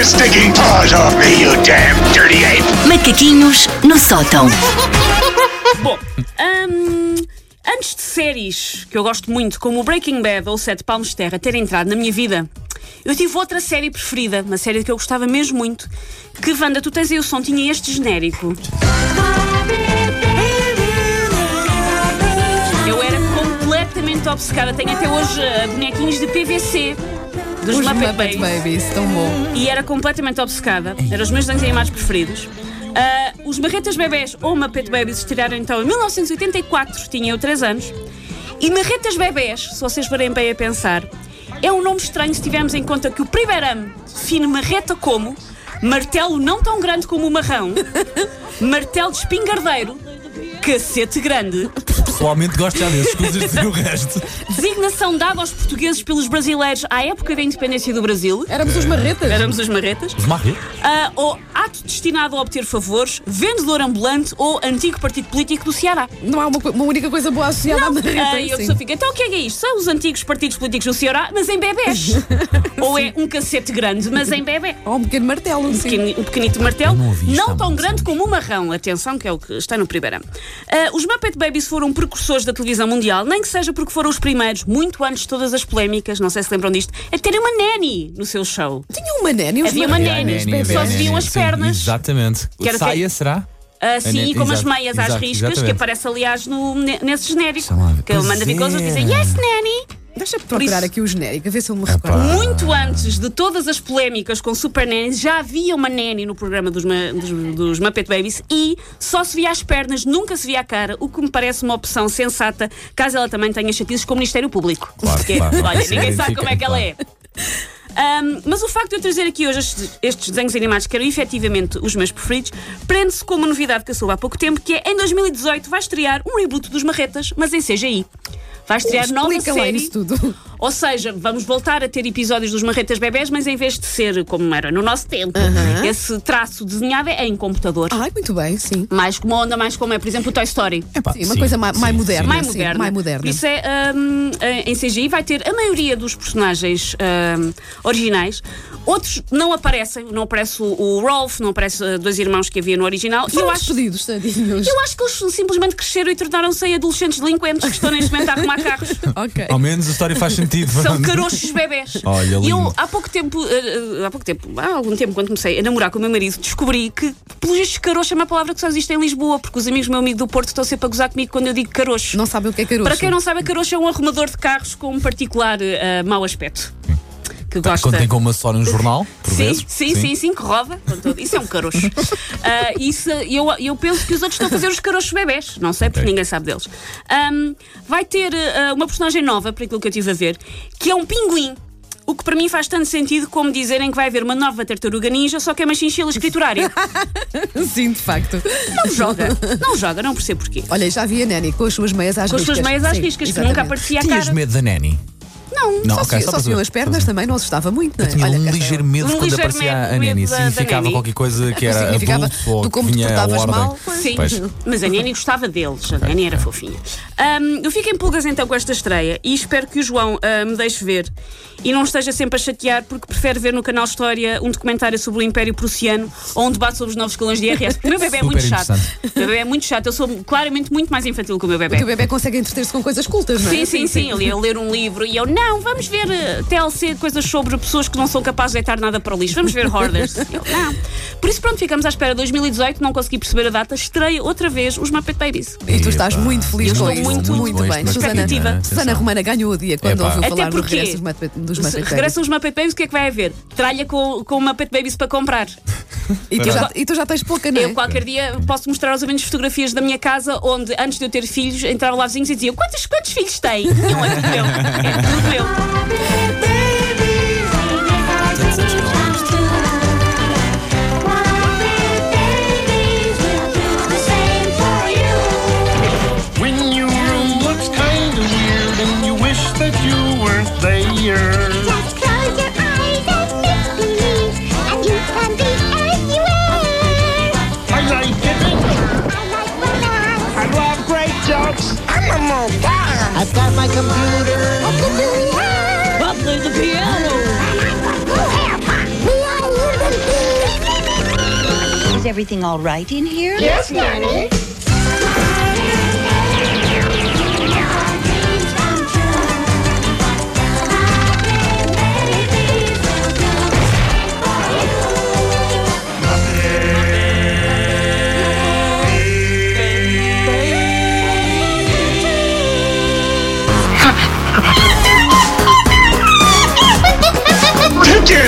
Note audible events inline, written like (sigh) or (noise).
your stinking paws off me, you damn dirty ape! Macaquinhos no sótão. (laughs) Bom, hum, antes de séries que eu gosto muito, como o Breaking Bad ou Sete Palmos de Terra, terem entrado na minha vida, eu tive outra série preferida, uma série que eu gostava mesmo muito. Que, Wanda, tu tens aí o som, tinha este genérico. Eu era completamente obcecada. Tenho até hoje eh, bonequinhos de PVC. Dos Os Muppet Muppet Babies. Babies, tão bom. E era completamente obcecada. Eram os meus desenhos animados preferidos. Ah, os Marretas Bebés ou Muppet Babies estrearam então em 1984, tinha eu 3 anos. E Marretas Bebés, se vocês forem bem a pensar, é um nome estranho se tivermos em conta que o primeiro ano define marreta como martelo não tão grande como o marrão, (laughs) martelo de espingardeiro, cacete grande, Pessoalmente gosto já desses, coisas dizer o resto. designação dada aos portugueses pelos brasileiros à época da independência do Brasil. Éramos os marretas. Éramos os marretas. Os marre? Ah, ou ato destinado a obter favores, vendedor ambulante ou antigo partido político do Ceará. Não há uma, uma única coisa boa associada à marreta. Ah, e a pessoa fica, então o que é que é isto? São os antigos partidos políticos do Ceará, mas em bebés. (laughs) ou é um cacete grande, mas em bebê. Ou um pequeno martelo, sim. Pequeni- Um pequenito martelo, não não tão grande como o marrão, atenção, que é o que está no primeiro ano. Ah, os Muppet Babies foram precursores da televisão mundial, nem que seja porque foram os primeiros, muito antes de todas as polémicas, não sei se lembram disto, a terem uma nanny no seu show. Tinha uma nene, os Havia uma Nanny, só se viam as sim, pernas. Exatamente. Que Saia, até- será? Assim, É, como as exato, meias às exato, riscas, que exatamente. aparece, aliás, no, ne- nesse genérico. Que ele manda vir coisas e é. dizem Yes, Nanny! Deixa-me procurar isso- aqui o genérico, a ver se eu me recordo. Muito antes de todas as polémicas com Super Nanny, já havia uma Nanny no programa dos, ma- dos, dos Muppet Babies e só se via as pernas, nunca se via a cara, o que me parece uma opção sensata, caso ela também tenha chatices com o Ministério Público. Claro, Porque, claro. olha, ninguém sabe como é que ela é. Ahm, mas o facto de eu trazer aqui hoje estes, estes desenhos animados que eram efetivamente os meus preferidos prende-se com uma novidade que eu soube há pouco tempo que é em 2018 vai estrear um reboot dos Marretas, mas em CGI. Vai estrear nova série. isso tudo. Ou seja, vamos voltar a ter episódios dos Marretas Bebés, mas em vez de ser como era no nosso tempo, esse traço desenhado é em computador. Ai, muito bem, sim. Mais como onda, mais como é, por exemplo, o Toy Story. Epá, Sim, uma coisa mais, mais moderna. mais sim, moderna. mais moderna. Por isso é, hum, em CGI vai ter a maioria dos personagens hum, originais. Outros não aparecem, não aparece o, Rolf, não aparece uh, dois irmãos que havia no original. E eu Foram acho, despedidos, tadinhos. eu acho que eles simplesmente cresceram e tornaram-se adolescentes delinquentes que estão neste momento a arrumar carros. (laughs) Ok. Ao menos a história faz sentido. São carochos bebés. (laughs) Olha, e eu, lindo. há pouco tempo, eh, eh, há pouco tempo, há algum tempo, quando comecei a namorar com o meu marido, descobri que, pelos vistos, carocho é uma palavra que só existe em Lisboa, porque os amigos do meu amigo do Porto estão sempre a gozar comigo quando eu digo carocho. Não sabem o que é caroço. Para quem não sabe, a carocho é um arrumador de carros com um particular eh, mau aspecto. Que gosta. Quando tem como uma só num jornal, por Sim, vezes. sim, sim, sim, que roda. com. Isso é um carocho. (laughs) Ah, isso, eu, eu penso que os outros estão a fazer os carochos bebés. Não sei, porque ninguém sabe deles. Ahm, vai ter ah, uma personagem nova, por aquilo que eu estive a ver, que é um pinguim. O que para mim faz tanto sentido como dizerem que vai haver uma nova tartaruga ninja, só que é uma chinchila escriturária. (laughs) Sim, de facto. Não joga, (laughs) não joga, não percebo porquê. Olha, já vi a Nani com as suas meias às Com as riscas. suas meias às Sim, riscas, que nunca aparecia a Tinhas cara. medo da Nanny? Não, Não, Só, ok, se, só só se saber. as pernas também, não assustava muito, não é? Tinha Olha, um ligeiro medo Um quando ligeiro aparecia medo- a da- da Significava Nanny. qualquer coisa que era Significava avulso ou tu como te portavas ordem. mal. Sim, Pois. mas a Nani gostava deles, a Nani era fofinha. Ahm, eu fico em pulgas então com esta estreia e espero que o João ah, me deixe ver e não esteja sempre a chatear porque prefere ver no canal História um documentário sobre o Império Prussiano ou um debate sobre os novos escalões de IRS. Porque o meu bebê é muito chato. O meu bebê é muito chato. Eu sou claramente muito mais infantil que o meu O bebê. teu bebê consegue entreter-se com coisas cultas, não é? Sim, sim, sim. Ele ia ler um livro e eu, não, vamos ver eh, TLC, coisas sobre pessoas que não são capazes de deitar nada para o lixo. Vamos ver Hoarders. Eu, (laughs) não. Por isso, pronto, ficamos à espera. 2018, não consegui perceber a data, estreia outra vez os Muppet Babies. E tu estás Epá, muito feliz eu com estou isso. muito, muito muito bem. bem. Susana. Atenção. Susana Romana ganhou o dia quando Epá. ouviu Até falar porque, regresso dos Muppet- dos Se Muppet regressam os Muppet Babies, o que é que vai haver? Tralha com, com Muppet Babies para comprar. E tu, já, e tu já tens pouca, não é? Eu qualquer dia posso mostrar aos ouvintes fotografias da minha casa onde, antes de eu ter filhos, entravam lá vizinhos e diziam quantos, quantos filhos tem? E um é tudo meu. É tudo meu. my computer. The piano. Is everything all right in here? Yes, Nanny.